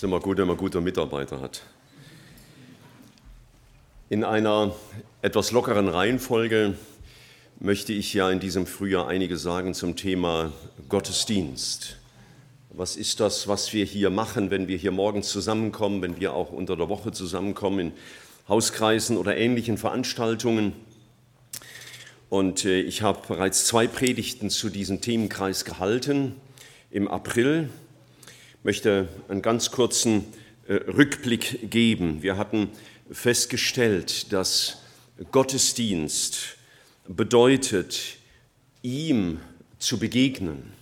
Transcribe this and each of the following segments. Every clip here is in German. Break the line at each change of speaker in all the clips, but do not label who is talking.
ist immer gut, wenn man gute Mitarbeiter hat. In einer etwas lockeren Reihenfolge möchte ich ja in diesem Frühjahr einiges sagen zum Thema Gottesdienst. Was ist das, was wir hier machen, wenn wir hier morgens zusammenkommen, wenn wir auch unter der Woche zusammenkommen in Hauskreisen oder ähnlichen Veranstaltungen? Und äh, ich habe bereits zwei Predigten zu diesem Themenkreis gehalten im April möchte einen ganz kurzen äh, Rückblick geben. Wir hatten festgestellt, dass Gottesdienst bedeutet, ihm zu begegnen.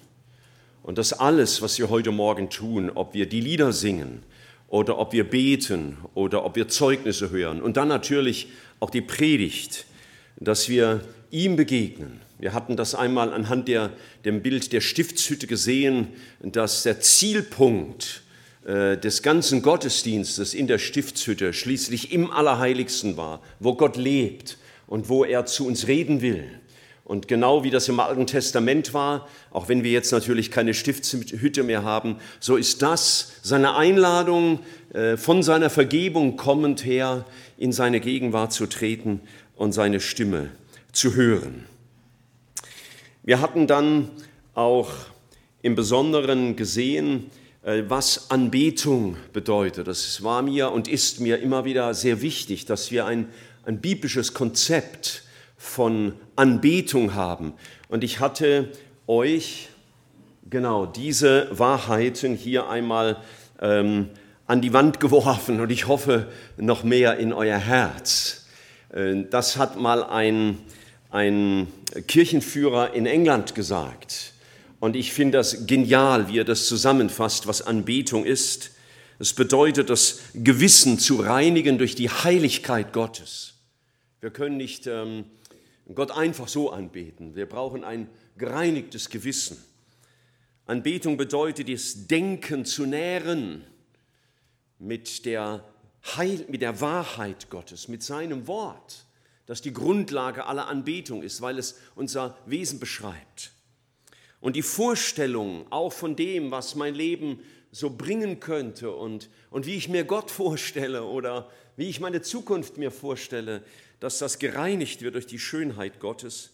Und dass alles, was wir heute Morgen tun, ob wir die Lieder singen oder ob wir beten oder ob wir Zeugnisse hören und dann natürlich auch die Predigt, dass wir ihm begegnen. Wir hatten das einmal anhand der, dem Bild der Stiftshütte gesehen, dass der Zielpunkt äh, des ganzen Gottesdienstes in der Stiftshütte schließlich im Allerheiligsten war, wo Gott lebt und wo er zu uns reden will. Und genau wie das im Alten Testament war, auch wenn wir jetzt natürlich keine Stiftshütte mehr haben, so ist das seine Einladung, äh, von seiner Vergebung kommend her in seine Gegenwart zu treten und seine Stimme zu hören. Wir hatten dann auch im Besonderen gesehen, äh, was Anbetung bedeutet. Das war mir und ist mir immer wieder sehr wichtig, dass wir ein, ein biblisches Konzept von Anbetung haben. Und ich hatte euch genau diese Wahrheiten hier einmal ähm, an die Wand geworfen und ich hoffe noch mehr in euer Herz. Äh, das hat mal ein ein Kirchenführer in England gesagt. Und ich finde das genial, wie er das zusammenfasst, was Anbetung ist. Es bedeutet, das Gewissen zu reinigen durch die Heiligkeit Gottes. Wir können nicht ähm, Gott einfach so anbeten. Wir brauchen ein gereinigtes Gewissen. Anbetung bedeutet, das Denken zu nähren mit der, Heil, mit der Wahrheit Gottes, mit seinem Wort das die Grundlage aller Anbetung ist, weil es unser Wesen beschreibt. Und die Vorstellung auch von dem, was mein Leben so bringen könnte und, und wie ich mir Gott vorstelle oder wie ich meine Zukunft mir vorstelle, dass das gereinigt wird durch die Schönheit Gottes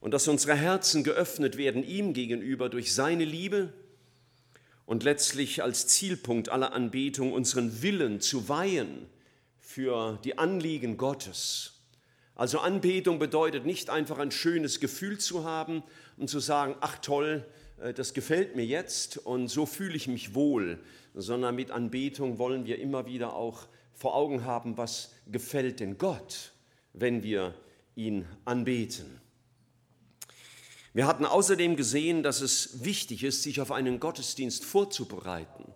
und dass unsere Herzen geöffnet werden ihm gegenüber durch seine Liebe und letztlich als Zielpunkt aller Anbetung unseren Willen zu weihen für die Anliegen Gottes also Anbetung bedeutet nicht einfach ein schönes Gefühl zu haben und zu sagen, ach toll, äh, das gefällt mir jetzt und so fühle ich mich wohl, sondern mit Anbetung wollen wir immer wieder auch vor Augen haben, was gefällt denn Gott, wenn wir ihn anbeten. Wir hatten außerdem gesehen, dass es wichtig ist, sich auf einen Gottesdienst vorzubereiten,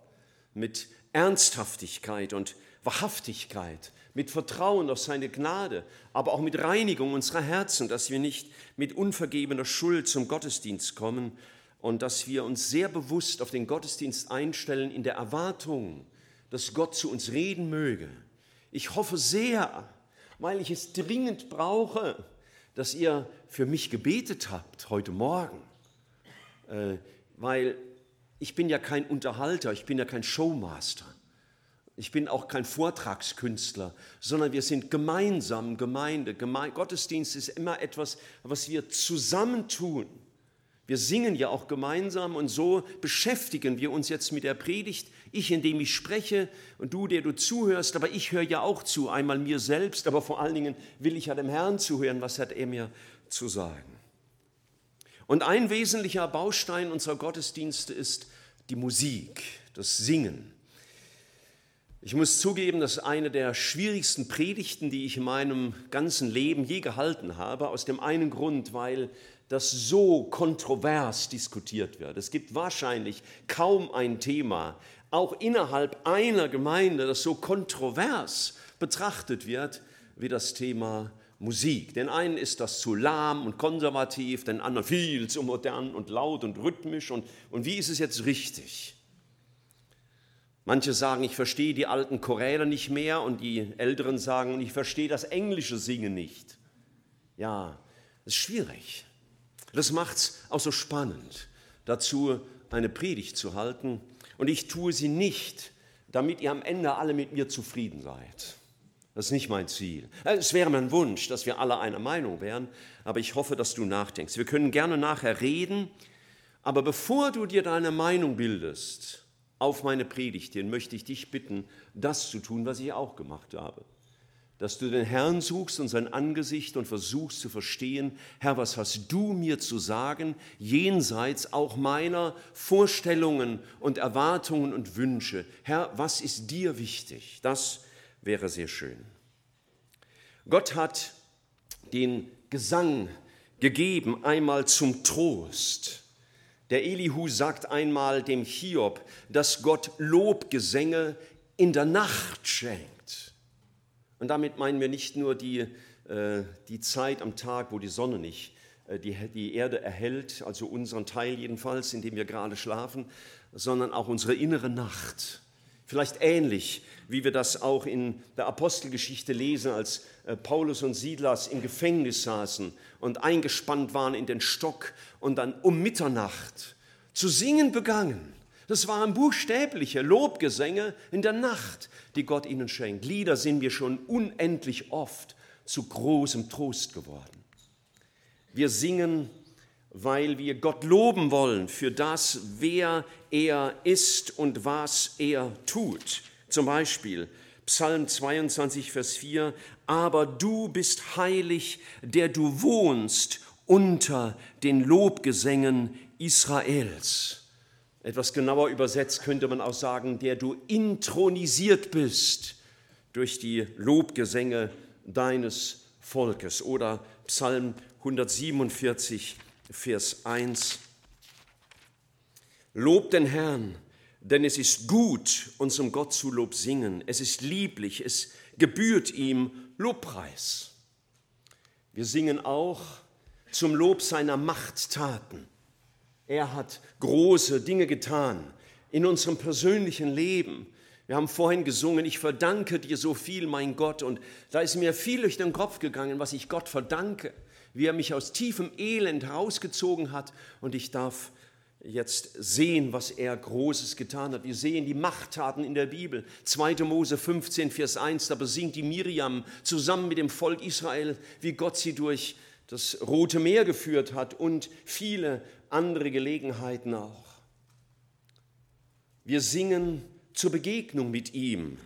mit Ernsthaftigkeit und Wahrhaftigkeit, mit Vertrauen auf seine Gnade, aber auch mit Reinigung unserer Herzen, dass wir nicht mit unvergebener Schuld zum Gottesdienst kommen und dass wir uns sehr bewusst auf den Gottesdienst einstellen in der Erwartung, dass Gott zu uns reden möge. Ich hoffe sehr, weil ich es dringend brauche, dass ihr für mich gebetet habt heute Morgen, äh, weil ich bin ja kein Unterhalter, ich bin ja kein Showmaster. Ich bin auch kein Vortragskünstler, sondern wir sind gemeinsam Gemeinde. Geme Gottesdienst ist immer etwas, was wir zusammentun. Wir singen ja auch gemeinsam und so beschäftigen wir uns jetzt mit der Predigt. Ich, indem ich spreche und du, der du zuhörst, aber ich höre ja auch zu, einmal mir selbst, aber vor allen Dingen will ich ja dem Herrn zuhören, was hat er mir zu sagen. Und ein wesentlicher Baustein unserer Gottesdienste ist die Musik, das Singen. Ich muss zugeben, das ist eine der schwierigsten Predigten, die ich in meinem ganzen Leben je gehalten habe, aus dem einen Grund, weil das so kontrovers diskutiert wird. Es gibt wahrscheinlich kaum ein Thema, auch innerhalb einer Gemeinde, das so kontrovers betrachtet wird wie das Thema Musik. Den einen ist das zu lahm und konservativ, den anderen viel zu modern und laut und rhythmisch. Und, und wie ist es jetzt richtig? Manche sagen, ich verstehe die alten Choräle nicht mehr und die Älteren sagen, ich verstehe das englische Singen nicht. Ja, das ist schwierig. Das macht es auch so spannend, dazu eine Predigt zu halten. Und ich tue sie nicht damit ihr am Ende alle mit mir zufrieden seid. Das ist nicht mein Ziel. Äh, es wäre mein Wunsch, dass wir alle einer Meinung wären, aber ich hoffe, dass du nachdenkst. Wir können gerne nachher reden, aber bevor du dir deine Meinung bildest auf meine Predigt hin, möchte ich dich bitten, das zu tun, was ich auch gemacht habe dass du den Herrn suchst und sein Angesicht und versuchst zu verstehen, Herr, was hast du mir zu sagen, jenseits auch meiner Vorstellungen und Erwartungen und Wünsche. Herr, was ist dir wichtig? Das wäre sehr schön. Gott hat den Gesang gegeben, einmal zum Trost. Der Elihu sagt einmal dem Hiob, dass Gott Lobgesänge in der Nacht schenkt. Und damit meinen wir nicht nur die, äh, die Zeit am Tag, wo die Sonne nicht äh, die, die Erde erhält, also unseren Teil jedenfalls, in dem wir gerade schlafen, sondern auch unsere innere Nacht. Vielleicht ähnlich, wie wir das auch in der Apostelgeschichte lesen, als äh, Paulus und Silas im Gefängnis saßen und eingespannt waren in den Stock und dann um Mitternacht zu singen begangen. Das waren buchstäbliche Lobgesänge in der Nacht, die Gott ihnen schenkt. Lieder sind wir schon unendlich oft zu großem Trost geworden. Wir singen, weil wir Gott loben wollen für das, wer er ist und was er tut. Zum Beispiel Psalm 22, Vers 4, aber du bist heilig, der du wohnst unter den Lobgesängen Israels. Etwas genauer übersetzt könnte man auch sagen, der du intronisiert bist durch die Lobgesänge deines Volkes. Oder Psalm 147, Vers 1. Lob den Herrn, denn es ist gut, unserem Gott zu Lob singen. Es ist lieblich, es gebührt ihm Lobpreis. Wir singen auch zum Lob seiner Machttaten. Er hat große Dinge getan in unserem persönlichen Leben. Wir haben vorhin gesungen, ich verdanke dir so viel, mein Gott. Und da ist mir viel durch den Kopf gegangen, was ich Gott verdanke, wie er mich aus tiefem Elend herausgezogen hat. Und ich darf jetzt sehen, was er Großes getan hat. Wir sehen die Machttaten in der Bibel. 2. Mose 15, Vers 1, da besingt die Miriam zusammen mit dem Volk Israel, wie Gott sie durch das Rote Meer geführt hat und viele andere Gelegenheiten auch. Wir singen zur Begegnung mit ihm.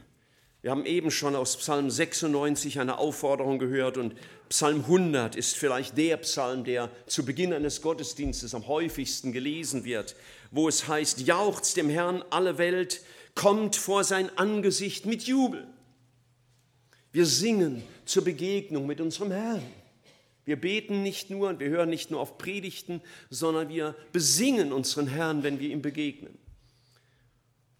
Wir haben eben schon aus Psalm 96 eine Aufforderung gehört und Psalm 100 ist vielleicht der Psalm, der zu Beginn eines Gottesdienstes am häufigsten gelesen wird, wo es heißt, jauchzt dem Herrn alle Welt, kommt vor sein Angesicht mit Jubel. Wir singen zur Begegnung mit unserem Herrn. Wir beten nicht nur und wir hören nicht nur auf Predigten, sondern wir besingen unseren Herrn, wenn wir ihm begegnen.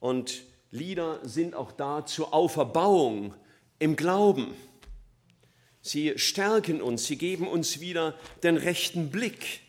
Und Lieder sind auch da zur Auferbauung im Glauben. Sie stärken uns, sie geben uns wieder den rechten Blick.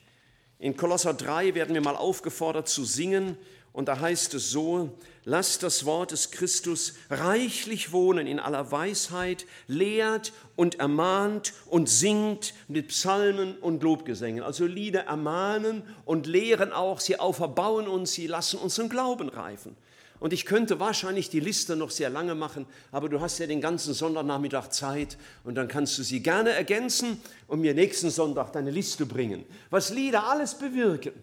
In Kolosser 3 werden wir mal aufgefordert zu singen und da heißt es so, lasst das Wort des Christus reichlich wohnen in aller Weisheit, lehrt und ermahnt und singt mit Psalmen und Lobgesängen. Also Lieder ermahnen und lehren auch, sie auferbauen uns, sie lassen unseren Glauben reifen. Und ich könnte wahrscheinlich die Liste noch sehr lange machen, aber du hast ja den ganzen Sonntagnachmittag Zeit und dann kannst du sie gerne ergänzen und mir nächsten Sonntag deine Liste bringen, was Lieder alles bewirken.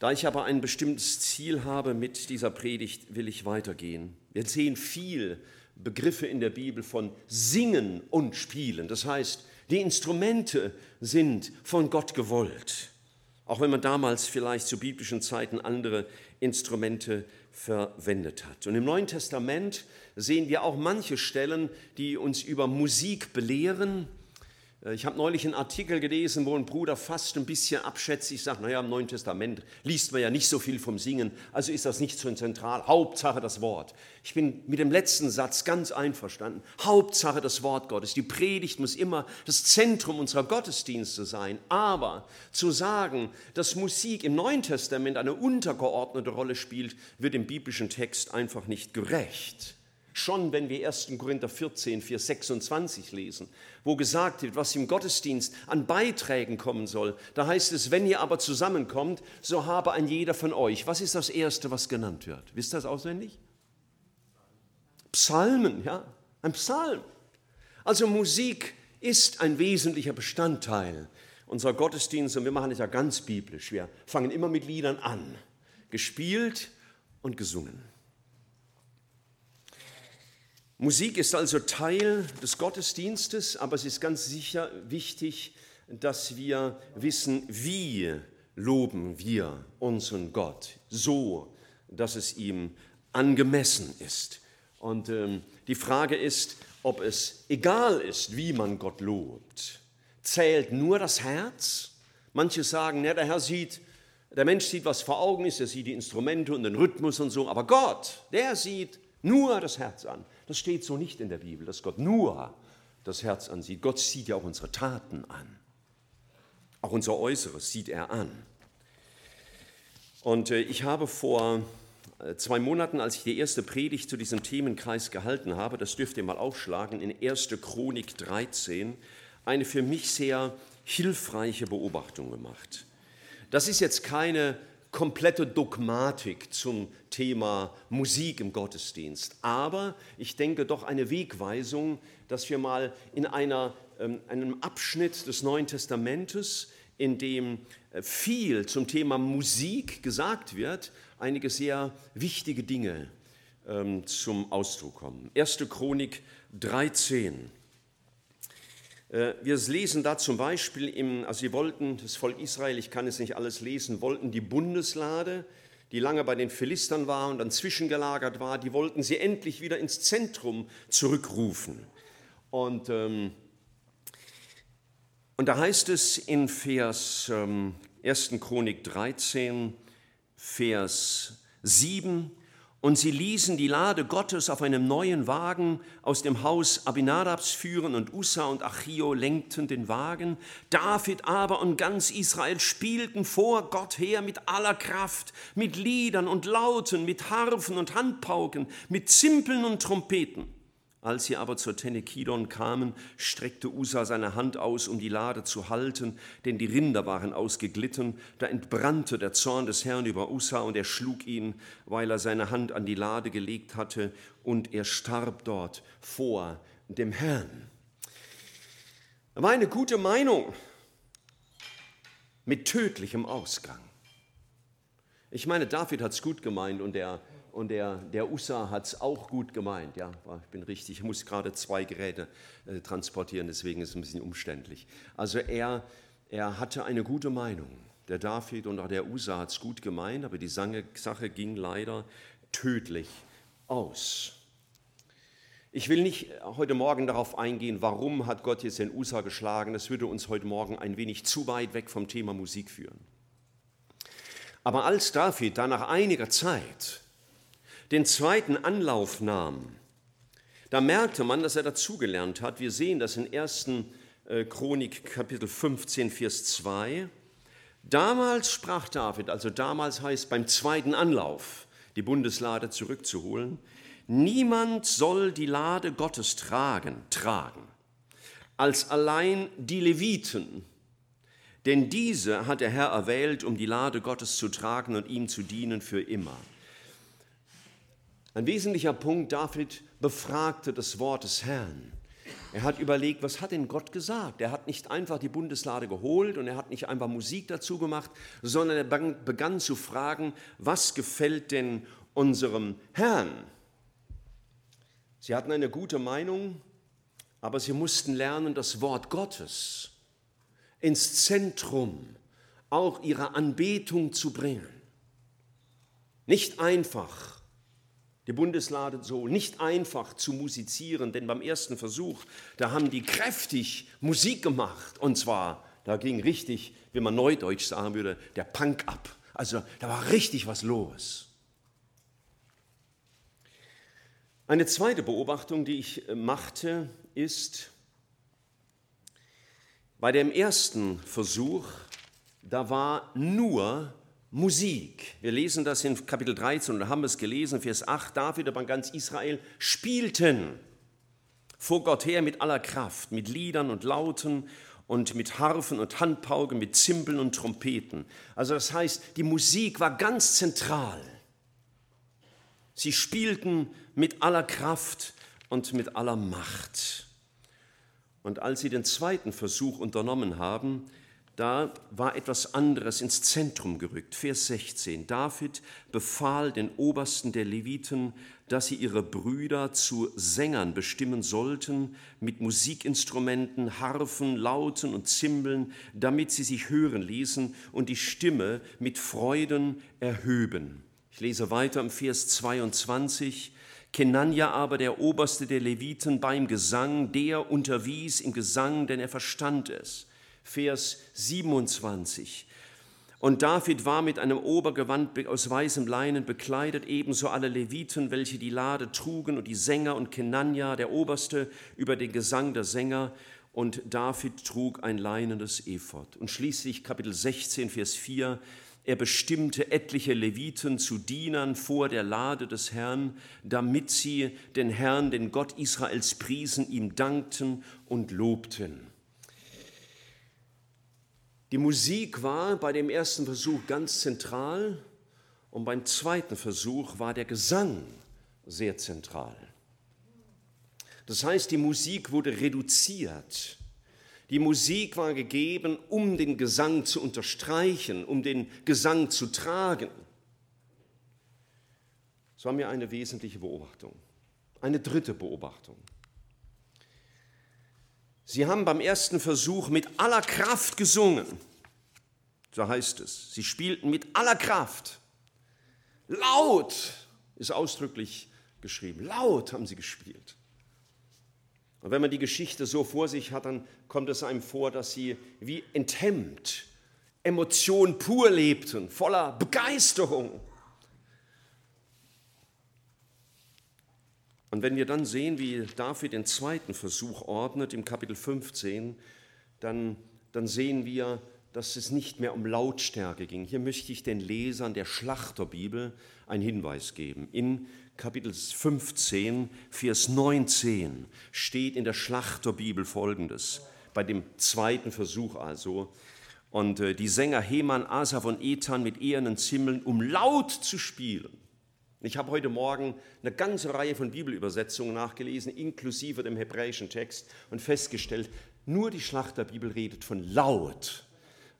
Da ich aber ein bestimmtes Ziel habe mit dieser Predigt, will ich weitergehen. Wir sehen viel Begriffe in der Bibel von Singen und Spielen. Das heißt, die Instrumente sind von Gott gewollt, auch wenn man damals vielleicht zu biblischen Zeiten andere Instrumente verwendet hat. Und im Neuen Testament sehen wir auch manche Stellen, die uns über Musik belehren ich habe neulich einen Artikel gelesen, wo ein Bruder fast ein bisschen abschätzig sagt, naja, im Neuen Testament liest man ja nicht so viel vom Singen, also ist das nicht so zentral. Hauptsache das Wort. Ich bin mit dem letzten Satz ganz einverstanden. Hauptsache das Wort Gottes. Die Predigt muss immer das Zentrum unserer Gottesdienste sein. Aber zu sagen, dass Musik im Neuen Testament eine untergeordnete Rolle spielt, wird im biblischen Text einfach nicht gerecht. Schon wenn wir 1. Korinther 14, Vers 26 lesen, wo gesagt wird, was im Gottesdienst an Beiträgen kommen soll, da heißt es, wenn ihr aber zusammenkommt, so habe ein jeder von euch. Was ist das Erste, was genannt wird? Wisst ihr das auswendig? Psalmen, ja, ein Psalm. Also Musik ist ein wesentlicher Bestandteil unserer Gottesdienste und wir machen es ja ganz biblisch. Wir fangen immer mit Liedern an, gespielt und gesungen. Musik ist also Teil des Gottesdienstes, aber es ist ganz sicher wichtig, dass wir wissen, wie loben wir unseren Gott, so dass es ihm angemessen ist. Und ähm, die Frage ist, ob es egal ist, wie man Gott lobt. Zählt nur das Herz? Manche sagen, ja, der Herr sieht, der Mensch sieht, was vor Augen ist, er sieht die Instrumente und den Rhythmus und so, aber Gott, der sieht nur das Herz an. Das steht so nicht in der Bibel, dass Gott nur das Herz ansieht. Gott sieht ja auch unsere Taten an. Auch unser Äußeres sieht er an. Und äh, ich habe vor äh, zwei Monaten, als ich die erste Predigt zu diesem Themenkreis gehalten habe, das dürft ihr mal aufschlagen, in 1. Chronik 13, eine für mich sehr hilfreiche Beobachtung gemacht. Das ist jetzt keine komplette Dogmatik zum Thema Musik im Gottesdienst. Aber ich denke doch eine Wegweisung, dass wir mal in einer, ähm, einem Abschnitt des Neuen Testamentes, in dem äh, viel zum Thema Musik gesagt wird, einige sehr wichtige Dinge ähm, zum Ausdruck kommen. 1. Chronik 13. Äh, wir lesen da zum Beispiel, im, also sie wollten, das Volk Israel, ich kann es nicht alles lesen, wollten die Bundeslade, die lange bei den Philistern war und dann zwischengelagert war, die wollten sie endlich wieder ins Zentrum zurückrufen. Und, ähm, und da heißt es in Vers ähm, 1. Chronik 13, Vers 7, und sie ließen die Lade Gottes auf einem neuen Wagen aus dem Haus Abinadabs führen und Ussa und Achio lenkten den Wagen. David aber und ganz Israel spielten vor Gott her mit aller Kraft, mit Liedern und Lauten, mit Harfen und Handpauken, mit Zimpeln und Trompeten. Als sie aber zur Tenekidon kamen, streckte Usa seine Hand aus, um die Lade zu halten, denn die Rinder waren ausgeglitten. Da entbrannte der Zorn des Herrn über Usa und er schlug ihn, weil er seine Hand an die Lade gelegt hatte, und er starb dort vor dem Herrn. War eine gute Meinung mit tödlichem Ausgang. Ich meine, David hat es gut gemeint und er und der, der USA hat es auch gut gemeint. Ja, ich bin richtig, ich muss gerade zwei Geräte äh, transportieren, deswegen ist es ein bisschen umständlich. Also er, er hatte eine gute Meinung. Der David und auch der USA hat es gut gemeint, aber die Sache ging leider tödlich aus. Ich will nicht heute Morgen darauf eingehen, warum hat Gott jetzt den USA geschlagen. Das würde uns heute Morgen ein wenig zu weit weg vom Thema Musik führen. Aber als David dann nach einiger Zeit den zweiten Anlauf nahm, da merkte man, dass er dazugelernt hat. Wir sehen das in 1. Äh, Chronik Kapitel 15, Vers 2. Damals sprach David, also damals heißt beim zweiten Anlauf, die Bundeslade zurückzuholen, niemand soll die Lade Gottes tragen, tragen, als allein die Leviten, denn diese hat der Herr erwählt, um die Lade Gottes zu tragen und ihm zu dienen für immer. Ein wesentlicher Punkt, David befragte das Wort des Herrn. Er hat überlegt, was hat denn Gott gesagt? Er hat nicht einfach die Bundeslade geholt und er hat nicht einfach Musik dazu gemacht, sondern er begann zu fragen, was gefällt denn unserem Herrn? Sie hatten eine gute Meinung, aber sie mussten lernen, das Wort Gottes ins Zentrum auch ihrer Anbetung zu bringen. Nicht einfach die Bundeslade so nicht einfach zu musizieren, denn beim ersten Versuch, da haben die kräftig Musik gemacht. Und zwar, da ging richtig, wie man neudeutsch sagen würde, der Punk ab. Also da war richtig was los. Eine zweite Beobachtung, die ich äh, machte, ist, bei dem ersten Versuch, da war nur Musik. Wir lesen das in Kapitel 13 und haben es gelesen, Vers 8. David aber ganz Israel spielten vor Gott her mit aller Kraft, mit Liedern und Lauten und mit Harfen und Handpauken, mit Zimbeln und Trompeten. Also das heißt, die Musik war ganz zentral. Sie spielten mit aller Kraft und mit aller Macht. Und als sie den zweiten Versuch unternommen haben, da war etwas anderes ins Zentrum gerückt. Vers 16. David befahl den Obersten der Leviten, dass sie ihre Brüder zu Sängern bestimmen sollten, mit Musikinstrumenten, Harfen, Lauten und Zimbeln, damit sie sich hören ließen und die Stimme mit Freuden erhöben. Ich lese weiter im Vers 22. Kenania aber, der Oberste der Leviten beim Gesang, der unterwies im Gesang, denn er verstand es. Vers 27. Und David war mit einem Obergewand aus weißem Leinen bekleidet, ebenso alle Leviten, welche die Lade trugen, und die Sänger und Kenania, der Oberste, über den Gesang der Sänger. Und David trug ein leinenes Ephod. Und schließlich Kapitel 16, Vers 4. Er bestimmte etliche Leviten zu Dienern vor der Lade des Herrn, damit sie den Herrn, den Gott Israels priesen, ihm dankten und lobten. Die Musik war bei dem ersten Versuch ganz zentral und beim zweiten Versuch war der Gesang sehr zentral. Das heißt, die Musik wurde reduziert. Die Musik war gegeben, um den Gesang zu unterstreichen, um den Gesang zu tragen. Das war mir eine wesentliche Beobachtung. Eine dritte Beobachtung. Sie haben beim ersten Versuch mit aller Kraft gesungen. So heißt es. Sie spielten mit aller Kraft. Laut ist ausdrücklich geschrieben. Laut haben sie gespielt. Und wenn man die Geschichte so vor sich hat, dann kommt es einem vor, dass sie wie enthemmt, Emotion pur lebten, voller Begeisterung. Und wenn wir dann sehen, wie David den zweiten Versuch ordnet im Kapitel 15, dann, dann sehen wir, dass es nicht mehr um Lautstärke ging. Hier möchte ich den Lesern der Schlachterbibel einen Hinweis geben. In Kapitel 15, Vers 19 steht in der Schlachterbibel folgendes, bei dem zweiten Versuch also. Und äh, die Sänger Heman, Asaf und Ethan mit ehernen Zimmeln, um laut zu spielen, ich habe heute Morgen eine ganze Reihe von Bibelübersetzungen nachgelesen, inklusive dem hebräischen Text, und festgestellt, nur die Schlachterbibel redet von laut,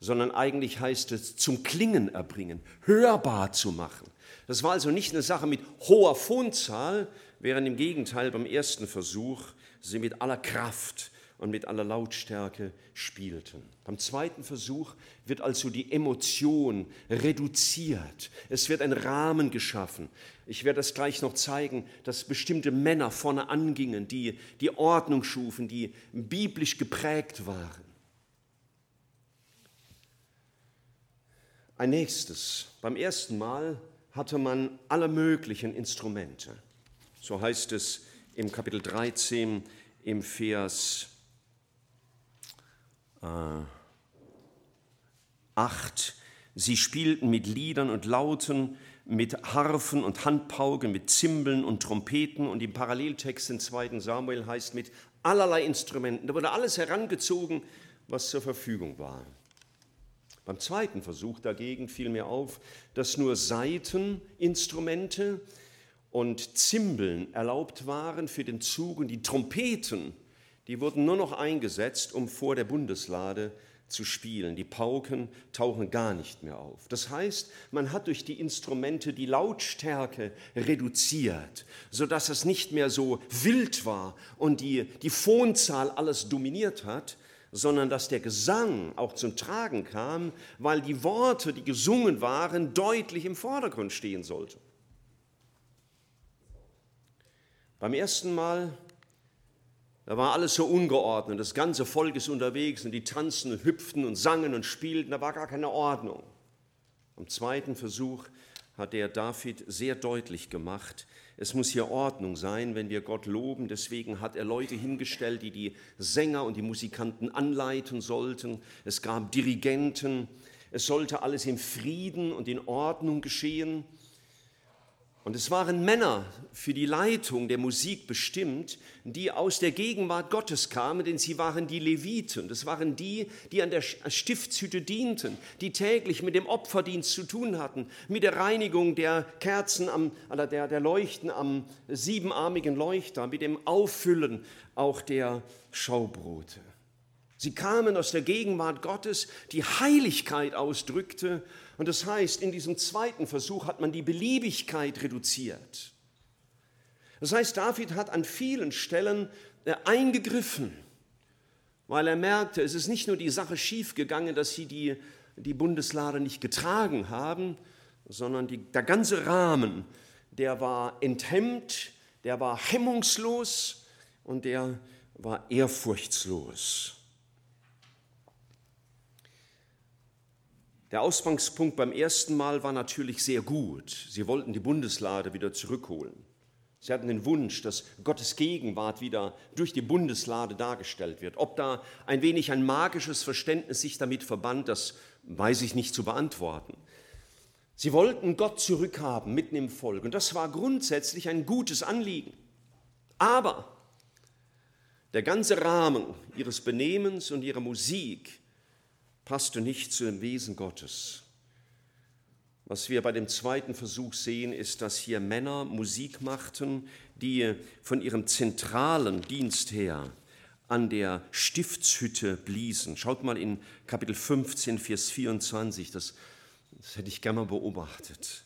sondern eigentlich heißt es zum Klingen erbringen, hörbar zu machen. Das war also nicht eine Sache mit hoher Phonzahl, während im Gegenteil beim ersten Versuch sie mit aller Kraft und mit aller Lautstärke spielten. Beim zweiten Versuch wird also die Emotion reduziert. Es wird ein Rahmen geschaffen. Ich werde es gleich noch zeigen, dass bestimmte Männer vorne angingen, die die Ordnung schufen, die biblisch geprägt waren. Ein nächstes. Beim ersten Mal hatte man alle möglichen Instrumente. So heißt es im Kapitel 13 im Vers 8. Sie spielten mit Liedern und Lauten, mit Harfen und Handpauken, mit Zimbeln und Trompeten und im Paralleltext in 2. Samuel heißt mit allerlei Instrumenten. Da wurde alles herangezogen, was zur Verfügung war. Beim zweiten Versuch dagegen fiel mir auf, dass nur Saiteninstrumente und Zimbeln erlaubt waren für den Zug und die Trompeten, die wurden nur noch eingesetzt, um vor der Bundeslade zu spielen. Die Pauken tauchen gar nicht mehr auf. Das heißt, man hat durch die Instrumente die Lautstärke reduziert, sodass es nicht mehr so wild war und die, die Phonzahl alles dominiert hat, sondern dass der Gesang auch zum Tragen kam, weil die Worte, die gesungen waren, deutlich im Vordergrund stehen sollten. Beim ersten Mal da war alles so ungeordnet, das ganze Volk ist unterwegs und die tanzen und hüpften und sangen und spielten, da war gar keine Ordnung. Am zweiten Versuch hat der David sehr deutlich gemacht, es muss hier Ordnung sein, wenn wir Gott loben. Deswegen hat er Leute hingestellt, die die Sänger und die Musikanten anleiten sollten. Es gab Dirigenten, Es sollte alles im Frieden und in Ordnung geschehen. Und es waren Männer für die Leitung der Musik bestimmt, die aus der Gegenwart Gottes kamen, denn sie waren die Leviten. Das waren die, die an der Stiftshütte dienten, die täglich mit dem Opferdienst zu tun hatten, mit der Reinigung der Kerzen, am, der, der Leuchten am siebenarmigen Leuchter, mit dem Auffüllen auch der Schaubrote. Sie kamen aus der Gegenwart Gottes, die Heiligkeit ausdrückte und das heißt, in diesem zweiten Versuch hat man die Beliebigkeit reduziert. Das heißt, David hat an vielen Stellen äh, eingegriffen, weil er merkte, es ist nicht nur die Sache schiefgegangen, dass sie die, die Bundeslade nicht getragen haben, sondern die, der ganze Rahmen, der war enthemmt, der war hemmungslos und der war ehrfurchtslos. Der Ausgangspunkt beim ersten Mal war natürlich sehr gut. Sie wollten die Bundeslade wieder zurückholen. Sie hatten den Wunsch, dass Gottes Gegenwart wieder durch die Bundeslade dargestellt wird. Ob da ein wenig ein magisches Verständnis sich damit verband, das weiß ich nicht zu beantworten. Sie wollten Gott zurückhaben mitten im Volk und das war grundsätzlich ein gutes Anliegen. Aber der ganze Rahmen ihres Benehmens und ihrer Musik passte nicht zu dem Wesen Gottes. Was wir bei dem zweiten Versuch sehen, ist, dass hier Männer Musik machten, die von ihrem zentralen Dienst her an der Stiftshütte bliesen. Schaut mal in Kapitel 15, Vers 24, das, das hätte ich gerne mal beobachtet.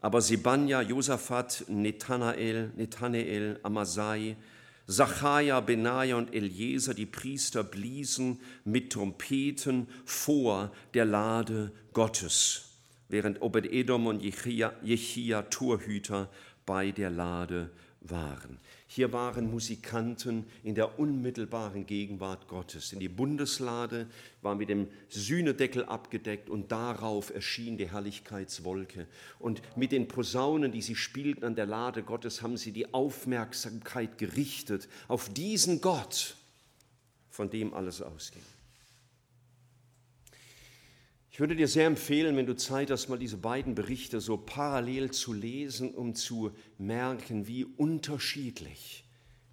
Aber Sebanja, Josaphat, Nethanael, Nethanael, Amasai, Zacharia, Benaja und Eliezer, die Priester, bliesen mit Trompeten vor der Lade Gottes, während Obed-Edom und Jechia, Jechia Torhüter bei der Lade waren. Hier waren Musikanten in der unmittelbaren Gegenwart Gottes. Denn die Bundeslade war mit dem Sühnedeckel abgedeckt und darauf erschien die Herrlichkeitswolke. Und mit den Posaunen, die sie spielten an der Lade Gottes, haben sie die Aufmerksamkeit gerichtet auf diesen Gott, von dem alles ausging. Ich würde dir sehr empfehlen, wenn du Zeit hast, mal diese beiden Berichte so parallel zu lesen, um zu merken, wie unterschiedlich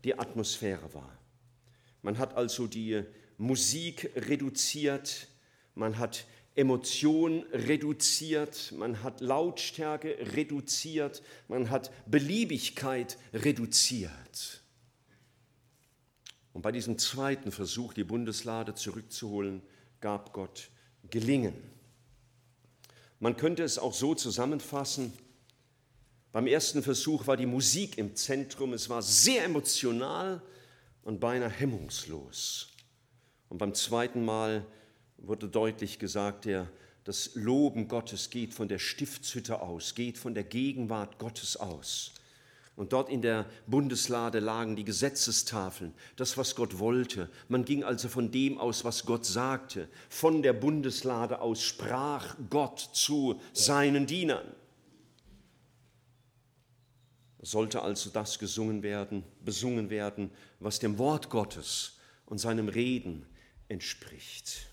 die Atmosphäre war. Man hat also die Musik reduziert, man hat Emotion reduziert, man hat Lautstärke reduziert, man hat Beliebigkeit reduziert. Und bei diesem zweiten Versuch, die Bundeslade zurückzuholen, gab Gott gelingen. Man könnte es auch so zusammenfassen, beim ersten Versuch war die Musik im Zentrum, es war sehr emotional und beinahe hemmungslos. Und beim zweiten Mal wurde deutlich gesagt, der, das Loben Gottes geht von der Stiftshütte aus, geht von der Gegenwart Gottes aus. Und dort in der Bundeslade lagen die Gesetzestafeln, das, was Gott wollte. Man ging also von dem aus, was Gott sagte. Von der Bundeslade aus sprach Gott zu seinen Dienern. Sollte also das gesungen werden, besungen werden, was dem Wort Gottes und seinem Reden entspricht.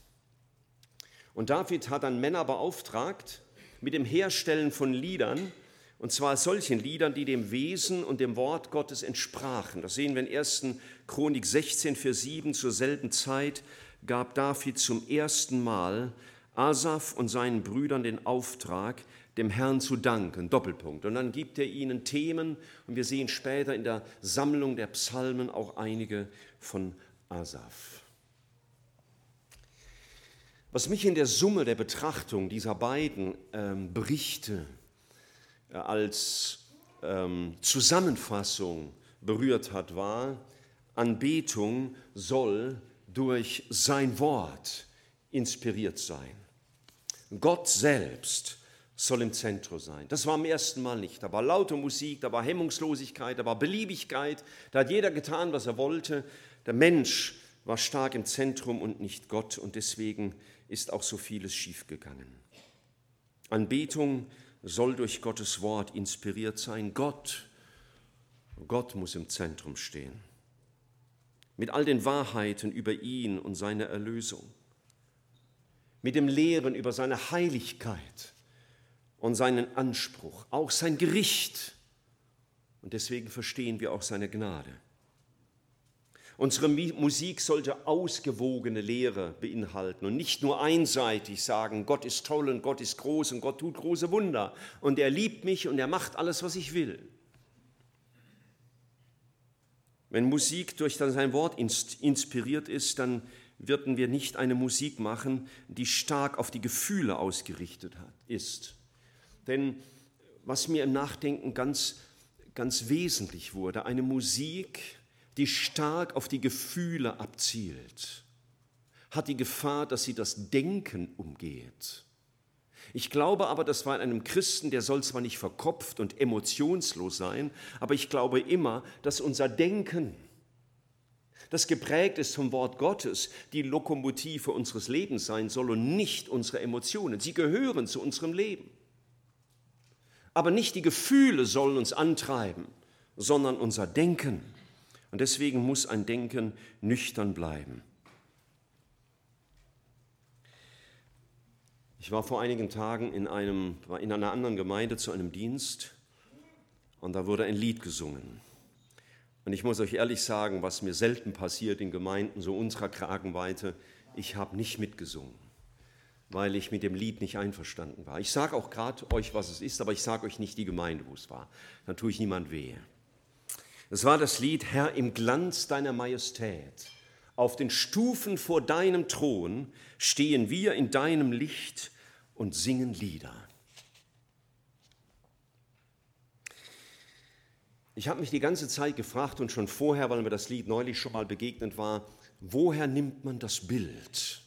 Und David hat dann Männer beauftragt mit dem Herstellen von Liedern, und zwar solchen Liedern, die dem Wesen und dem Wort Gottes entsprachen. Das sehen wir in 1. Chronik 16, Vers 7. Zur selben Zeit gab David zum ersten Mal Asaf und seinen Brüdern den Auftrag, dem Herrn zu danken. Doppelpunkt. Und dann gibt er ihnen Themen und wir sehen später in der Sammlung der Psalmen auch einige von Asaf. Was mich in der Summe der Betrachtung dieser beiden ähm, Berichte als ähm, Zusammenfassung berührt hat, war, Anbetung soll durch sein Wort inspiriert sein. Gott selbst soll im Zentrum sein. Das war am ersten Mal nicht. Da war laute Musik, da war Hemmungslosigkeit, da war Beliebigkeit, da hat jeder getan, was er wollte. Der Mensch war stark im Zentrum und nicht Gott und deswegen ist auch so vieles schiefgegangen. Anbetung soll durch Gottes Wort inspiriert sein. Gott, Gott muss im Zentrum stehen. Mit all den Wahrheiten über ihn und seine Erlösung. mit dem Lehren über seine Heiligkeit und seinen Anspruch, auch sein Gericht. Und deswegen verstehen wir auch seine Gnade. Unsere Musik sollte ausgewogene Lehre beinhalten und nicht nur einseitig sagen, Gott ist toll und Gott ist groß und Gott tut große Wunder und er liebt mich und er macht alles, was ich will. Wenn Musik durch sein Wort inspiriert ist, dann würden wir nicht eine Musik machen, die stark auf die Gefühle ausgerichtet ist. Denn was mir im Nachdenken ganz, ganz wesentlich wurde, eine Musik, die stark auf die Gefühle abzielt, hat die Gefahr, dass sie das Denken umgeht. Ich glaube aber, dass bei einem Christen, der soll zwar nicht verkopft und emotionslos sein, aber ich glaube immer, dass unser Denken, das geprägt ist vom Wort Gottes, die Lokomotive unseres Lebens sein soll und nicht unsere Emotionen. Sie gehören zu unserem Leben. Aber nicht die Gefühle sollen uns antreiben, sondern unser Denken. Und deswegen muss ein Denken nüchtern bleiben. Ich war vor einigen Tagen in, einem, in einer anderen Gemeinde zu einem Dienst und da wurde ein Lied gesungen. Und ich muss euch ehrlich sagen, was mir selten passiert in Gemeinden so unserer Kragenweite, ich habe nicht mitgesungen, weil ich mit dem Lied nicht einverstanden war. Ich sage auch gerade euch, was es ist, aber ich sage euch nicht die Gemeinde, wo es war. Dann tue ich niemand weh. Es war das Lied Herr im Glanz deiner Majestät. Auf den Stufen vor deinem Thron stehen wir in deinem Licht und singen Lieder. Ich habe mich die ganze Zeit gefragt und schon vorher, weil mir das Lied neulich schon mal begegnet war, woher nimmt man das Bild?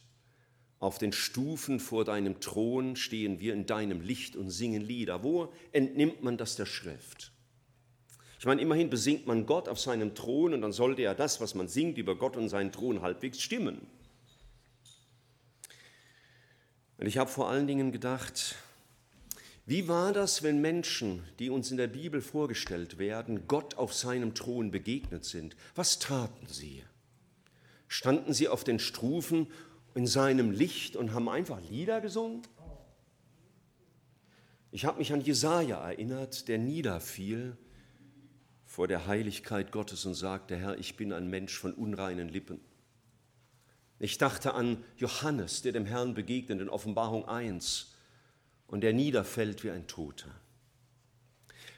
Auf den Stufen vor deinem Thron stehen wir in deinem Licht und singen Lieder. Wo entnimmt man das der Schrift? Ich meine, immerhin besingt man Gott auf seinem Thron und dann sollte ja das, was man singt über Gott und seinen Thron, halbwegs stimmen. Und ich habe vor allen Dingen gedacht, wie war das, wenn Menschen, die uns in der Bibel vorgestellt werden, Gott auf seinem Thron begegnet sind? Was taten sie? Standen sie auf den Stufen in seinem Licht und haben einfach Lieder gesungen? Ich habe mich an Jesaja erinnert, der niederfiel vor der Heiligkeit Gottes und sagte, Herr, ich bin ein Mensch von unreinen Lippen. Ich dachte an Johannes, der dem Herrn begegnet in Offenbarung 1 und der niederfällt wie ein Toter.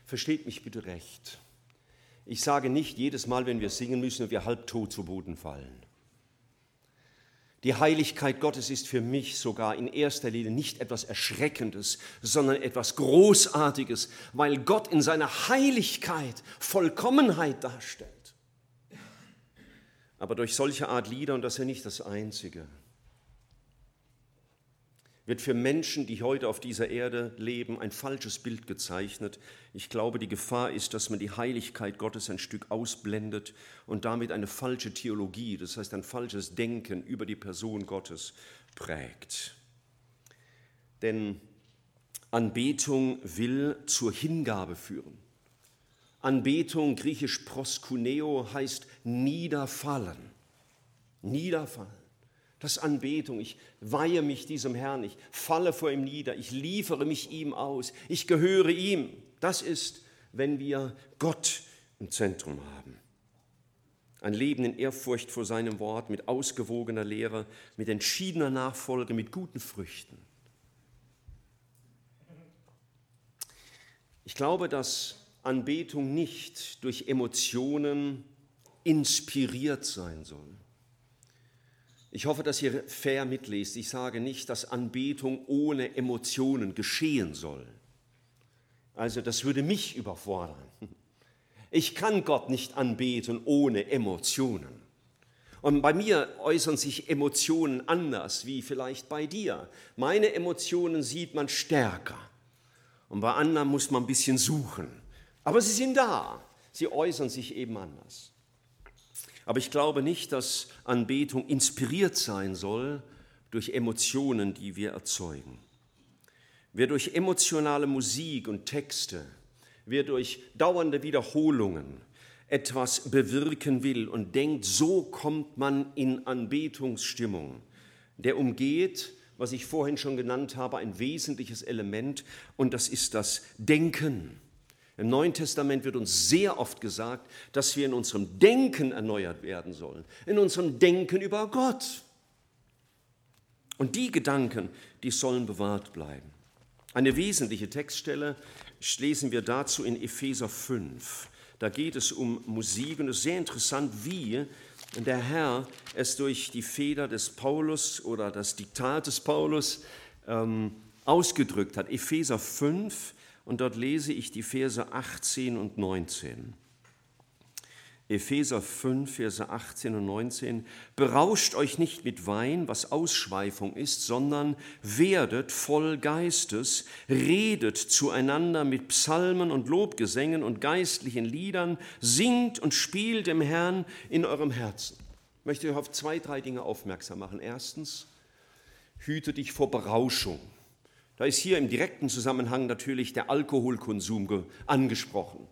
Versteht mich bitte recht. Ich sage nicht jedes Mal, wenn wir singen, müssen wir halbtot zu Boden fallen. Die Heiligkeit Gottes ist für mich sogar in erster Linie nicht etwas Erschreckendes, sondern etwas Großartiges, weil Gott in seiner Heiligkeit Vollkommenheit darstellt. Aber durch solche Art Lieder, und das ist ja nicht das Einzige, wird für Menschen, die heute auf dieser Erde leben, ein falsches Bild gezeichnet. Ich glaube, die Gefahr ist, dass man die Heiligkeit Gottes ein Stück ausblendet und damit eine falsche Theologie, das heißt ein falsches Denken über die Person Gottes prägt. Denn Anbetung will zur Hingabe führen. Anbetung, griechisch proskuneo, heißt niederfallen. Niederfallen. Das ist Anbetung. Ich weihe mich diesem Herrn. Ich falle vor ihm nieder. Ich liefere mich ihm aus. Ich gehöre ihm. Das ist, wenn wir Gott im Zentrum haben. Ein Leben in Ehrfurcht vor seinem Wort, mit ausgewogener Lehre, mit entschiedener Nachfolge, mit guten Früchten. Ich glaube, dass Anbetung nicht durch Emotionen inspiriert sein soll. Ich hoffe, dass ihr fair mitlest. Ich sage nicht, dass Anbetung ohne Emotionen geschehen soll. Also das würde mich überfordern. Ich kann Gott nicht anbeten ohne Emotionen. Und bei mir äußern sich Emotionen anders wie vielleicht bei dir. Meine Emotionen sieht man stärker. Und bei anderen muss man ein bisschen suchen. Aber sie sind da. Sie äußern sich eben anders. Aber ich glaube nicht, dass Anbetung inspiriert sein soll durch Emotionen, die wir erzeugen. Wer durch emotionale Musik und Texte, wer durch dauernde Wiederholungen etwas bewirken will und denkt, so kommt man in Anbetungsstimmung, der umgeht, was ich vorhin schon genannt habe, ein wesentliches Element und das ist das Denken. Im Neuen Testament wird uns sehr oft gesagt, dass wir in unserem Denken erneuert werden sollen, in unserem Denken über Gott. Und die Gedanken, die sollen bewahrt bleiben. Eine wesentliche Textstelle lesen wir dazu in Epheser 5. Da geht es um Musik und es ist sehr interessant, wie der Herr es durch die Feder des Paulus oder das Diktat des Paulus ähm, ausgedrückt hat. Epheser 5 und dort lese ich die Verse 18 und 19. Epheser 5, Verse 18 und 19. Berauscht euch nicht mit Wein, was Ausschweifung ist, sondern werdet voll Geistes, redet zueinander mit Psalmen und Lobgesängen und geistlichen Liedern, singt und spielt dem Herrn in eurem Herzen. Ich möchte euch auf zwei, drei Dinge aufmerksam machen. Erstens, hüte dich vor Berauschung. Da ist hier im direkten Zusammenhang natürlich der Alkoholkonsum angesprochen.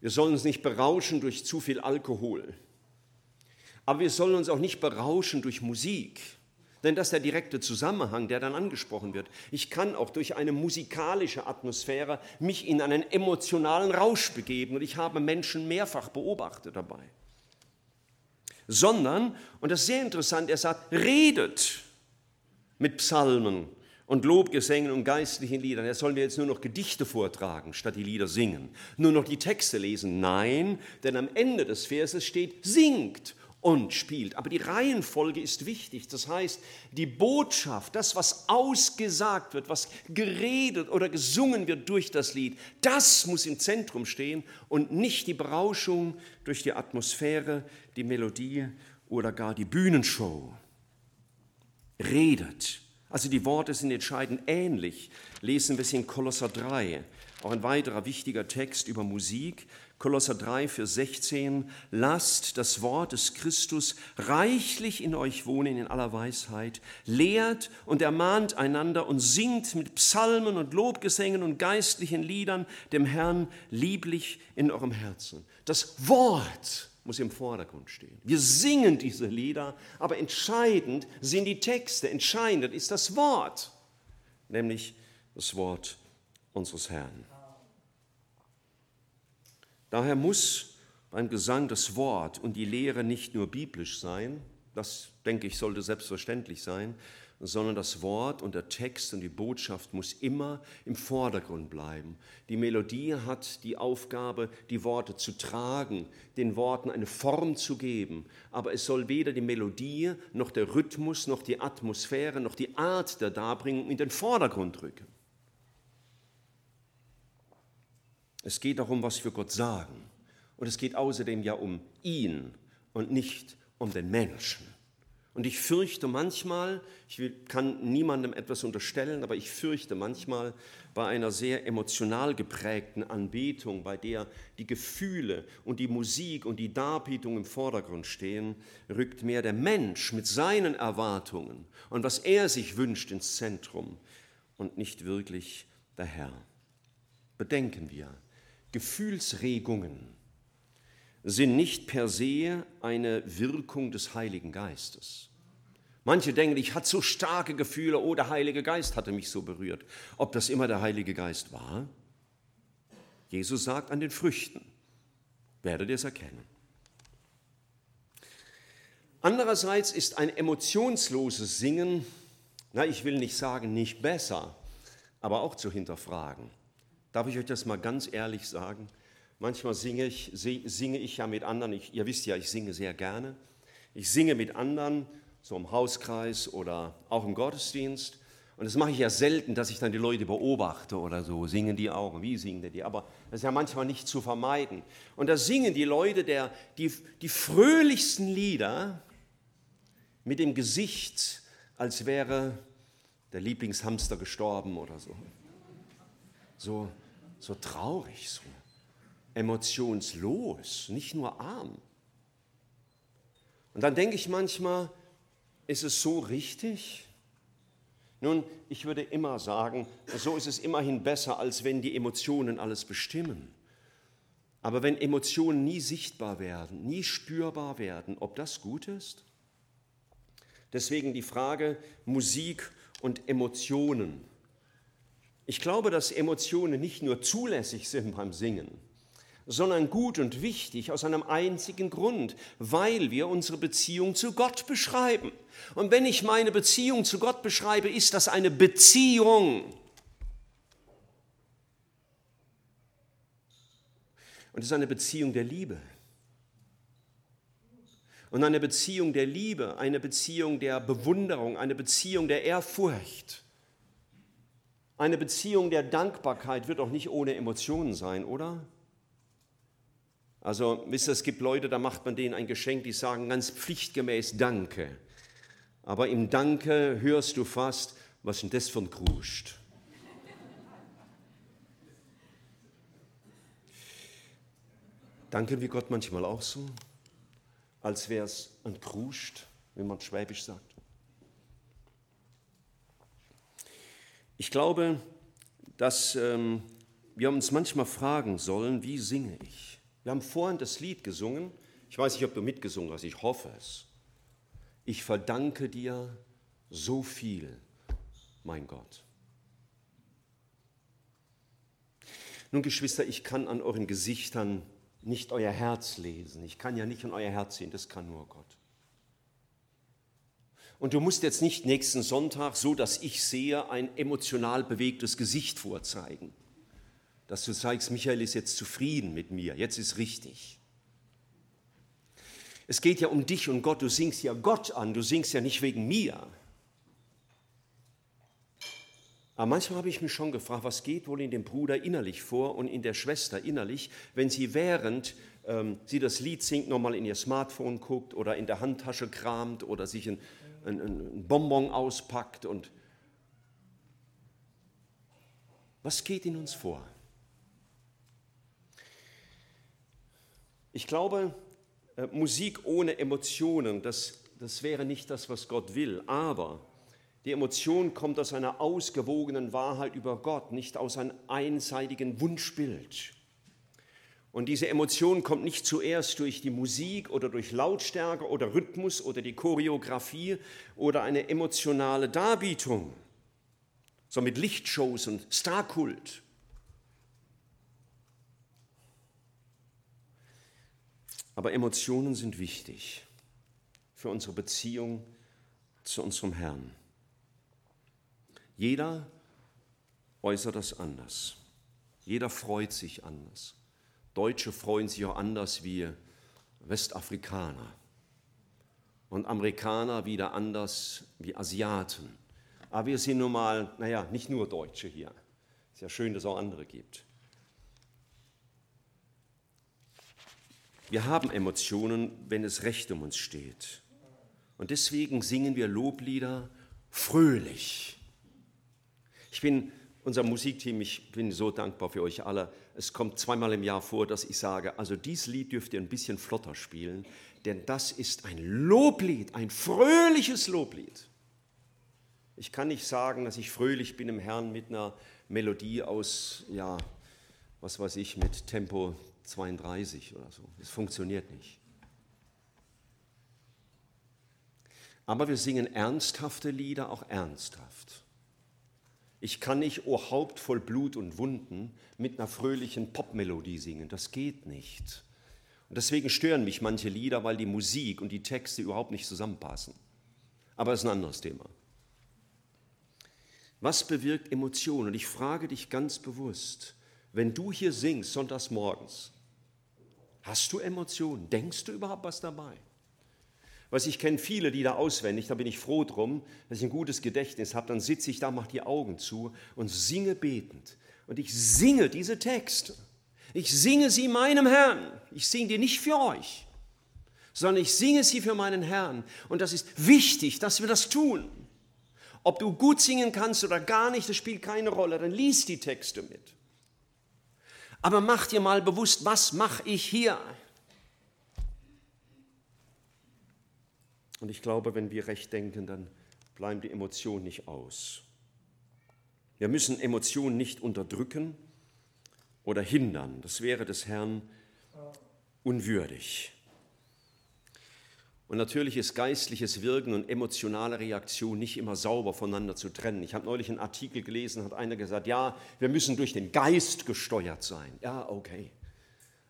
Wir sollen uns nicht berauschen durch zu viel Alkohol. Aber wir sollen uns auch nicht berauschen durch Musik. Denn das ist der direkte Zusammenhang, der dann angesprochen wird. Ich kann auch durch eine musikalische Atmosphäre mich in einen emotionalen Rausch begeben und ich habe Menschen mehrfach beobachtet dabei. Sondern, und das ist sehr interessant, er sagt, redet mit Psalmen, und Lobgesängen und geistlichen Liedern. Er sollen wir jetzt nur noch Gedichte vortragen, statt die Lieder singen. Nur noch die Texte lesen. Nein, denn am Ende des Verses steht, singt und spielt. Aber die Reihenfolge ist wichtig. Das heißt, die Botschaft, das, was ausgesagt wird, was geredet oder gesungen wird durch das Lied, das muss im Zentrum stehen und nicht die Berauschung durch die Atmosphäre, die Melodie oder gar die Bühnenshow. Redet also die Worte sind entscheidend ähnlich. Lesen wir es in Kolosser 3, auch ein weiterer wichtiger Text über Musik. Kolosser 3 für 16. Lasst das Wort des Christus reichlich in euch wohnen in aller Weisheit. Lehrt und ermahnt einander und singt mit Psalmen und Lobgesängen und geistlichen Liedern dem Herrn lieblich in eurem Herzen. Das Wort muss im Vordergrund stehen. Wir singen diese Lieder, aber entscheidend sind die Texte, entscheidend ist das Wort, nämlich das Wort unseres Herrn. Daher muss beim Gesang das Wort und die Lehre nicht nur biblisch sein, das denke ich sollte selbstverständlich sein, sondern das Wort und der Text und die Botschaft muss immer im Vordergrund bleiben. Die Melodie hat die Aufgabe, die Worte zu tragen, den Worten eine Form zu geben, aber es soll weder die Melodie noch der Rhythmus noch die Atmosphäre noch die Art der Darbringung in den Vordergrund rücken. Es geht darum, was wir Gott sagen. Und es geht außerdem ja um ihn und nicht um den Menschen. Und ich fürchte manchmal, ich kann niemandem etwas unterstellen, aber ich fürchte manchmal bei einer sehr emotional geprägten Anbetung, bei der die Gefühle und die Musik und die Darbietung im Vordergrund stehen, rückt mehr der Mensch mit seinen Erwartungen und was er sich wünscht ins Zentrum und nicht wirklich der Herr. Bedenken wir, Gefühlsregungen sind nicht per se eine Wirkung des Heiligen Geistes. Manche denken, ich hatte so starke Gefühle, oh, der Heilige Geist hatte mich so berührt. Ob das immer der Heilige Geist war? Jesus sagt an den Früchten, werdet ihr es erkennen. Andererseits ist ein emotionsloses Singen, na, ich will nicht sagen, nicht besser, aber auch zu hinterfragen. Darf ich euch das mal ganz ehrlich sagen? Manchmal singe ich, singe ich ja mit anderen, ich, ihr wisst ja, ich singe sehr gerne. Ich singe mit anderen, so im Hauskreis oder auch im Gottesdienst. Und das mache ich ja selten, dass ich dann die Leute beobachte oder so. Singen die auch? Wie singen die? Aber das ist ja manchmal nicht zu vermeiden. Und da singen die Leute der, die, die fröhlichsten Lieder mit dem Gesicht, als wäre der Lieblingshamster gestorben oder so. So, so traurig, so emotionslos, nicht nur arm. Und dann denke ich manchmal, ist es so richtig? Nun, ich würde immer sagen, so ist es immerhin besser, als wenn die Emotionen alles bestimmen. Aber wenn Emotionen nie sichtbar werden, nie spürbar werden, ob das gut ist? Deswegen die Frage Musik und Emotionen. Ich glaube, dass Emotionen nicht nur zulässig sind beim Singen, sondern gut und wichtig aus einem einzigen Grund, weil wir unsere Beziehung zu Gott beschreiben. Und wenn ich meine Beziehung zu Gott beschreibe, ist das eine Beziehung. Und es ist eine Beziehung der Liebe. Und eine Beziehung der Liebe, eine Beziehung der Bewunderung, eine Beziehung der Ehrfurcht, eine Beziehung der Dankbarkeit wird auch nicht ohne Emotionen sein, oder? Also, wisst ihr, es gibt Leute, da macht man denen ein Geschenk, die sagen ganz pflichtgemäß Danke. Aber im Danke hörst du fast, was denn das ein Kruscht? Danken wir Gott manchmal auch so, als wäre es ein Kruscht, wie man schwäbisch sagt. Ich glaube, dass ähm, wir uns manchmal fragen sollen, wie singe ich? Wir haben vorhin das Lied gesungen. Ich weiß nicht, ob du mitgesungen hast, ich hoffe es. Ich verdanke dir so viel, mein Gott. Nun, Geschwister, ich kann an euren Gesichtern nicht euer Herz lesen. Ich kann ja nicht in euer Herz sehen, das kann nur Gott. Und du musst jetzt nicht nächsten Sonntag, so dass ich sehe, ein emotional bewegtes Gesicht vorzeigen dass du sagst, Michael ist jetzt zufrieden mit mir, jetzt ist richtig. Es geht ja um dich und Gott, du singst ja Gott an, du singst ja nicht wegen mir. Aber manchmal habe ich mich schon gefragt, was geht wohl in dem Bruder innerlich vor und in der Schwester innerlich, wenn sie während ähm, sie das Lied singt, nochmal in ihr Smartphone guckt oder in der Handtasche kramt oder sich ein, ein, ein Bonbon auspackt und was geht in uns vor? Ich glaube, äh, Musik ohne Emotionen, das, das wäre nicht das, was Gott will. Aber die Emotion kommt aus einer ausgewogenen Wahrheit über Gott, nicht aus einem einseitigen Wunschbild. Und diese Emotion kommt nicht zuerst durch die Musik oder durch Lautstärke oder Rhythmus oder die Choreografie oder eine emotionale Darbietung, sondern mit Lichtshows und Starkult. Aber Emotionen sind wichtig für unsere Beziehung zu unserem Herrn. Jeder äußert das anders. Jeder freut sich anders. Deutsche freuen sich auch anders wie Westafrikaner. Und Amerikaner wieder anders wie Asiaten. Aber wir sind nun mal, naja, nicht nur Deutsche hier. Ist ja schön, dass es auch andere gibt. Wir haben Emotionen, wenn es recht um uns steht. Und deswegen singen wir Loblieder fröhlich. Ich bin, unser Musikteam, ich bin so dankbar für euch alle. Es kommt zweimal im Jahr vor, dass ich sage, also dieses Lied dürft ihr ein bisschen flotter spielen, denn das ist ein Loblied, ein fröhliches Loblied. Ich kann nicht sagen, dass ich fröhlich bin im Herrn mit einer Melodie aus, ja, was weiß ich, mit Tempo 32 oder so. Es funktioniert nicht. Aber wir singen ernsthafte Lieder auch ernsthaft. Ich kann nicht O Haupt voll Blut und Wunden mit einer fröhlichen Popmelodie singen. Das geht nicht. Und deswegen stören mich manche Lieder, weil die Musik und die Texte überhaupt nicht zusammenpassen. Aber das ist ein anderes Thema. Was bewirkt Emotionen? Und ich frage dich ganz bewusst, wenn du hier singst sonntags morgens, Hast du Emotionen? Denkst du überhaupt was dabei? Was ich kenne viele Lieder auswendig, da bin ich froh drum, dass ich ein gutes Gedächtnis habe. Dann sitze ich da, mache die Augen zu und singe betend. Und ich singe diese Texte. Ich singe sie meinem Herrn. Ich singe die nicht für euch, sondern ich singe sie für meinen Herrn. Und das ist wichtig, dass wir das tun. Ob du gut singen kannst oder gar nicht, das spielt keine Rolle. Dann lies die Texte mit. Aber mach dir mal bewusst, was mache ich hier? Und ich glaube, wenn wir recht denken, dann bleiben die Emotionen nicht aus. Wir müssen Emotionen nicht unterdrücken oder hindern. Das wäre des Herrn unwürdig. Und natürlich ist geistliches Wirken und emotionale Reaktion nicht immer sauber voneinander zu trennen. Ich habe neulich einen Artikel gelesen, hat einer gesagt, ja, wir müssen durch den Geist gesteuert sein. Ja, okay.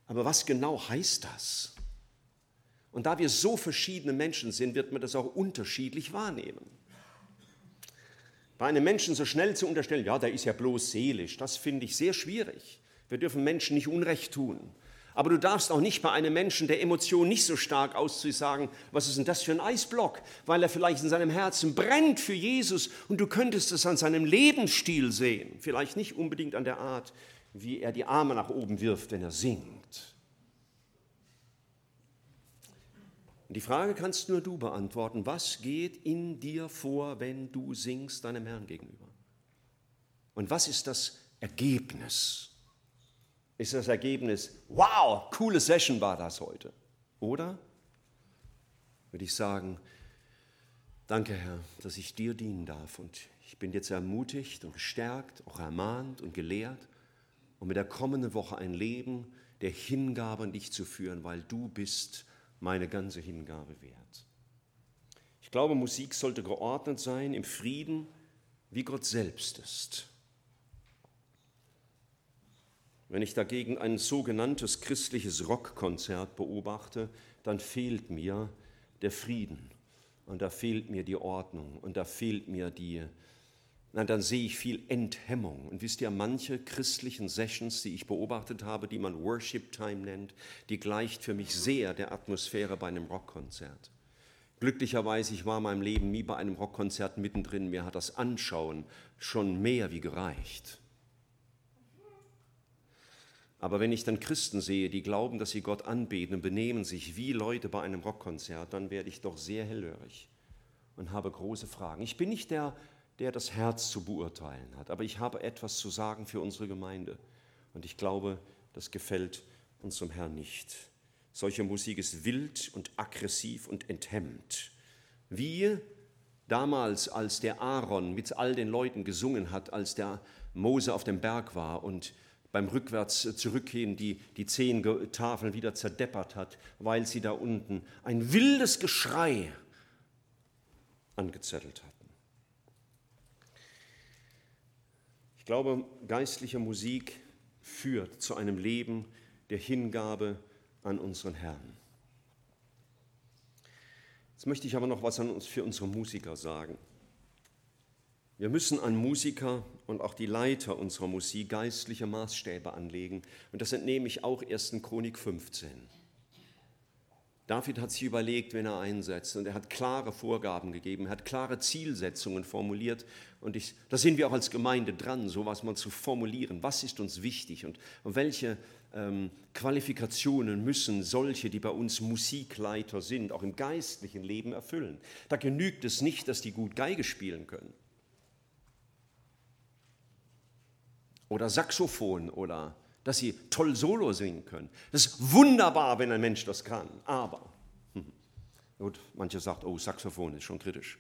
Aber was genau heißt das? Und da wir so verschiedene Menschen sind, wird man das auch unterschiedlich wahrnehmen. Bei einem Menschen so schnell zu unterstellen, ja, der ist ja bloß seelisch, das finde ich sehr schwierig. Wir dürfen Menschen nicht Unrecht tun. Aber du darfst auch nicht bei einem Menschen, der Emotionen nicht so stark auszieht, sagen, was ist denn das für ein Eisblock? Weil er vielleicht in seinem Herzen brennt für Jesus und du könntest es an seinem Lebensstil sehen. Vielleicht nicht unbedingt an der Art, wie er die Arme nach oben wirft, wenn er singt. Und die Frage kannst nur du beantworten. Was geht in dir vor, wenn du singst deinem Herrn gegenüber? Und was ist das Ergebnis? Ist das Ergebnis, wow, coole Session war das heute. Oder würde ich sagen, danke Herr, dass ich dir dienen darf und ich bin jetzt ermutigt und gestärkt, auch ermahnt und gelehrt, um mit der kommenden Woche ein Leben der Hingabe an dich zu führen, weil du bist meine ganze Hingabe wert. Ich glaube, Musik sollte geordnet sein im Frieden, wie Gott selbst ist. Wenn ich dagegen ein sogenanntes christliches Rockkonzert beobachte, dann fehlt mir der Frieden und da fehlt mir die Ordnung und da fehlt mir die, na, dann sehe ich viel Enthemmung. Und wisst ihr, manche christlichen Sessions, die ich beobachtet habe, die man Worship Time nennt, die gleicht für mich sehr der Atmosphäre bei einem Rockkonzert. Glücklicherweise, ich war in meinem Leben nie bei einem Rockkonzert mittendrin, mir hat das Anschauen schon mehr wie gereicht. Aber wenn ich dann Christen sehe, die glauben, dass sie Gott anbeten und benehmen sich wie Leute bei einem Rockkonzert, dann werde ich doch sehr hellhörig und habe große Fragen. Ich bin nicht der, der das Herz zu beurteilen hat, aber ich habe etwas zu sagen für unsere Gemeinde. Und ich glaube, das gefällt unserem Herrn nicht. Solche Musik ist wild und aggressiv und enthemmt. Wie damals, als der Aaron mit all den Leuten gesungen hat, als der Mose auf dem Berg war und beim Rückwärts äh, zurückgehen die, die zehn Tafeln wieder zerdeppert hat, weil sie da unten ein wildes Geschrei angezettelt hatten. Ich glaube, geistliche Musik führt zu einem Leben der Hingabe an unseren Herrn. Jetzt möchte ich aber noch was für unsere Musiker sagen. Wir müssen an Musiker und auch die Leiter unserer Musik geistliche Maßstäbe anlegen. Und das entnehme ich auch 1. Chronik 15. David hat sich überlegt, wenn er einsetzt, und er hat klare Vorgaben gegeben, er hat klare Zielsetzungen formuliert. Und ich, da sind wir auch als Gemeinde dran, sowas mal zu formulieren. Was ist uns wichtig und, und welche ähm, Qualifikationen müssen solche, die bei uns Musikleiter sind, auch im geistlichen Leben erfüllen? Da genügt es nicht, dass die gut Geige spielen können. Oder Saxophon oder dass sie toll Solo singen können. Das ist wunderbar, wenn ein Mensch das kann. Aber, hm, gut, manche sagt, oh, Saxophon ist schon kritisch.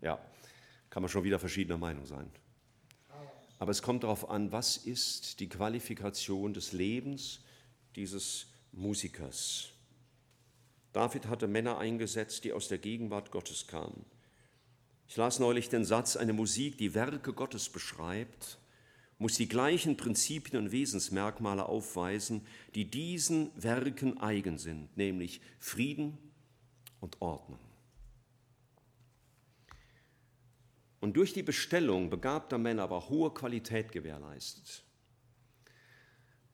Ja, kann man schon wieder verschiedener Meinung sein. Aber es kommt darauf an, was ist die Qualifikation des Lebens dieses Musikers. David hatte Männer eingesetzt, die aus der Gegenwart Gottes kamen. Ich las neulich den Satz, eine Musik, die Werke Gottes beschreibt, muss die gleichen Prinzipien und Wesensmerkmale aufweisen, die diesen Werken eigen sind, nämlich Frieden und Ordnung. Und durch die Bestellung begabter Männer war hohe Qualität gewährleistet.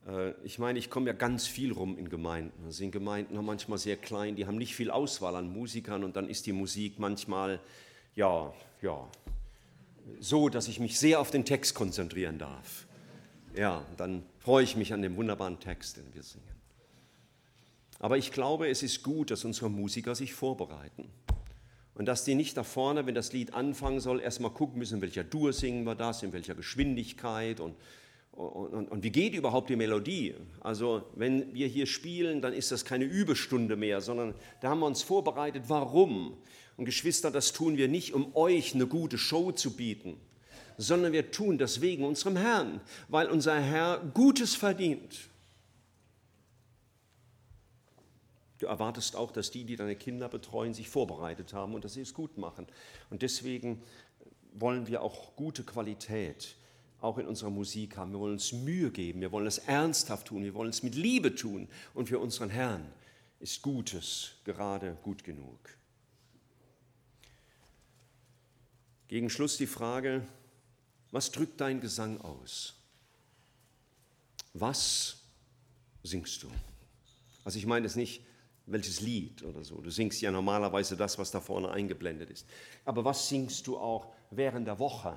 Äh, ich meine, ich komme ja ganz viel rum in Gemeinden. Das sind Gemeinden manchmal sehr klein, die haben nicht viel Auswahl an Musikern und dann ist die Musik manchmal, ja, ja, so, dass ich mich sehr auf den Text konzentrieren darf. Ja, dann freue ich mich an dem wunderbaren Text, den wir singen. Aber ich glaube, es ist gut, dass unsere Musiker sich vorbereiten. Und dass die nicht da vorne, wenn das Lied anfangen soll, erstmal gucken müssen, in welcher Dur singen wir das, in welcher Geschwindigkeit und, und, und, und, wie geht überhaupt die Melodie. Also wenn wir hier spielen, dann ist das keine Übestunde mehr, sondern da haben wir uns vorbereitet. Warum? Und Geschwister, das tun wir nicht, um euch eine gute Show zu bieten, sondern wir tun das wegen unserem Herrn, weil unser Herr Gutes verdient. Du erwartest auch, dass die, die deine Kinder betreuen, sich vorbereitet haben und dass sie es gut machen. Und deswegen wollen wir auch gute Qualität auch in unserer Musik haben. Wir wollen uns Mühe geben, wir wollen es ernsthaft tun, wir wollen es mit Liebe tun. Und für unseren Herrn ist Gutes gerade gut genug. Gegen Schluss die Frage, was drückt dein Gesang aus? Was singst du? Also ich meine es nicht, welches Lied oder so. Du singst ja normalerweise das, was da vorne eingeblendet ist. Aber was singst du auch während der Woche?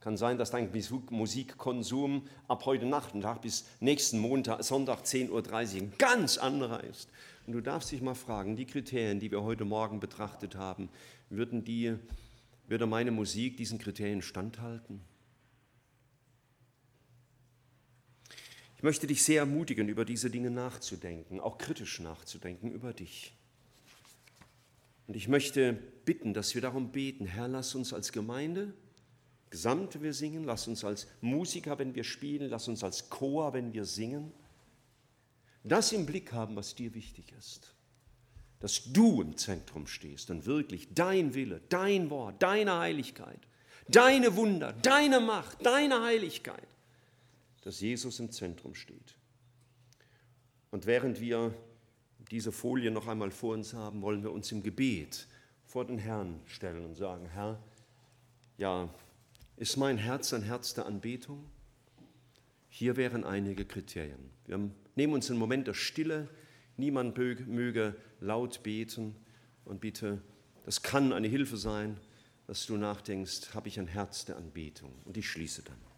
Kann sein, dass dein Musikkonsum ab heute Nachmittag bis nächsten Montag, Sonntag 10.30 Uhr ein ganz anderer ist. Und du darfst dich mal fragen, die Kriterien, die wir heute Morgen betrachtet haben, würden die, würde meine Musik diesen Kriterien standhalten? Ich möchte dich sehr ermutigen, über diese Dinge nachzudenken, auch kritisch nachzudenken über dich. Und ich möchte bitten, dass wir darum beten, Herr, lass uns als Gemeinde, Gesamte wir singen, lass uns als Musiker, wenn wir spielen, lass uns als Chor, wenn wir singen, das im Blick haben, was dir wichtig ist. Dass du im Zentrum stehst und wirklich dein Wille, dein Wort, deine Heiligkeit, deine Wunder, deine Macht, deine Heiligkeit dass Jesus im Zentrum steht. Und während wir diese Folie noch einmal vor uns haben, wollen wir uns im Gebet vor den Herrn stellen und sagen, Herr, ja, ist mein Herz ein Herz der Anbetung? Hier wären einige Kriterien. Wir nehmen uns einen Moment der Stille, niemand möge laut beten und bitte, das kann eine Hilfe sein, dass du nachdenkst, habe ich ein Herz der Anbetung? Und ich schließe dann.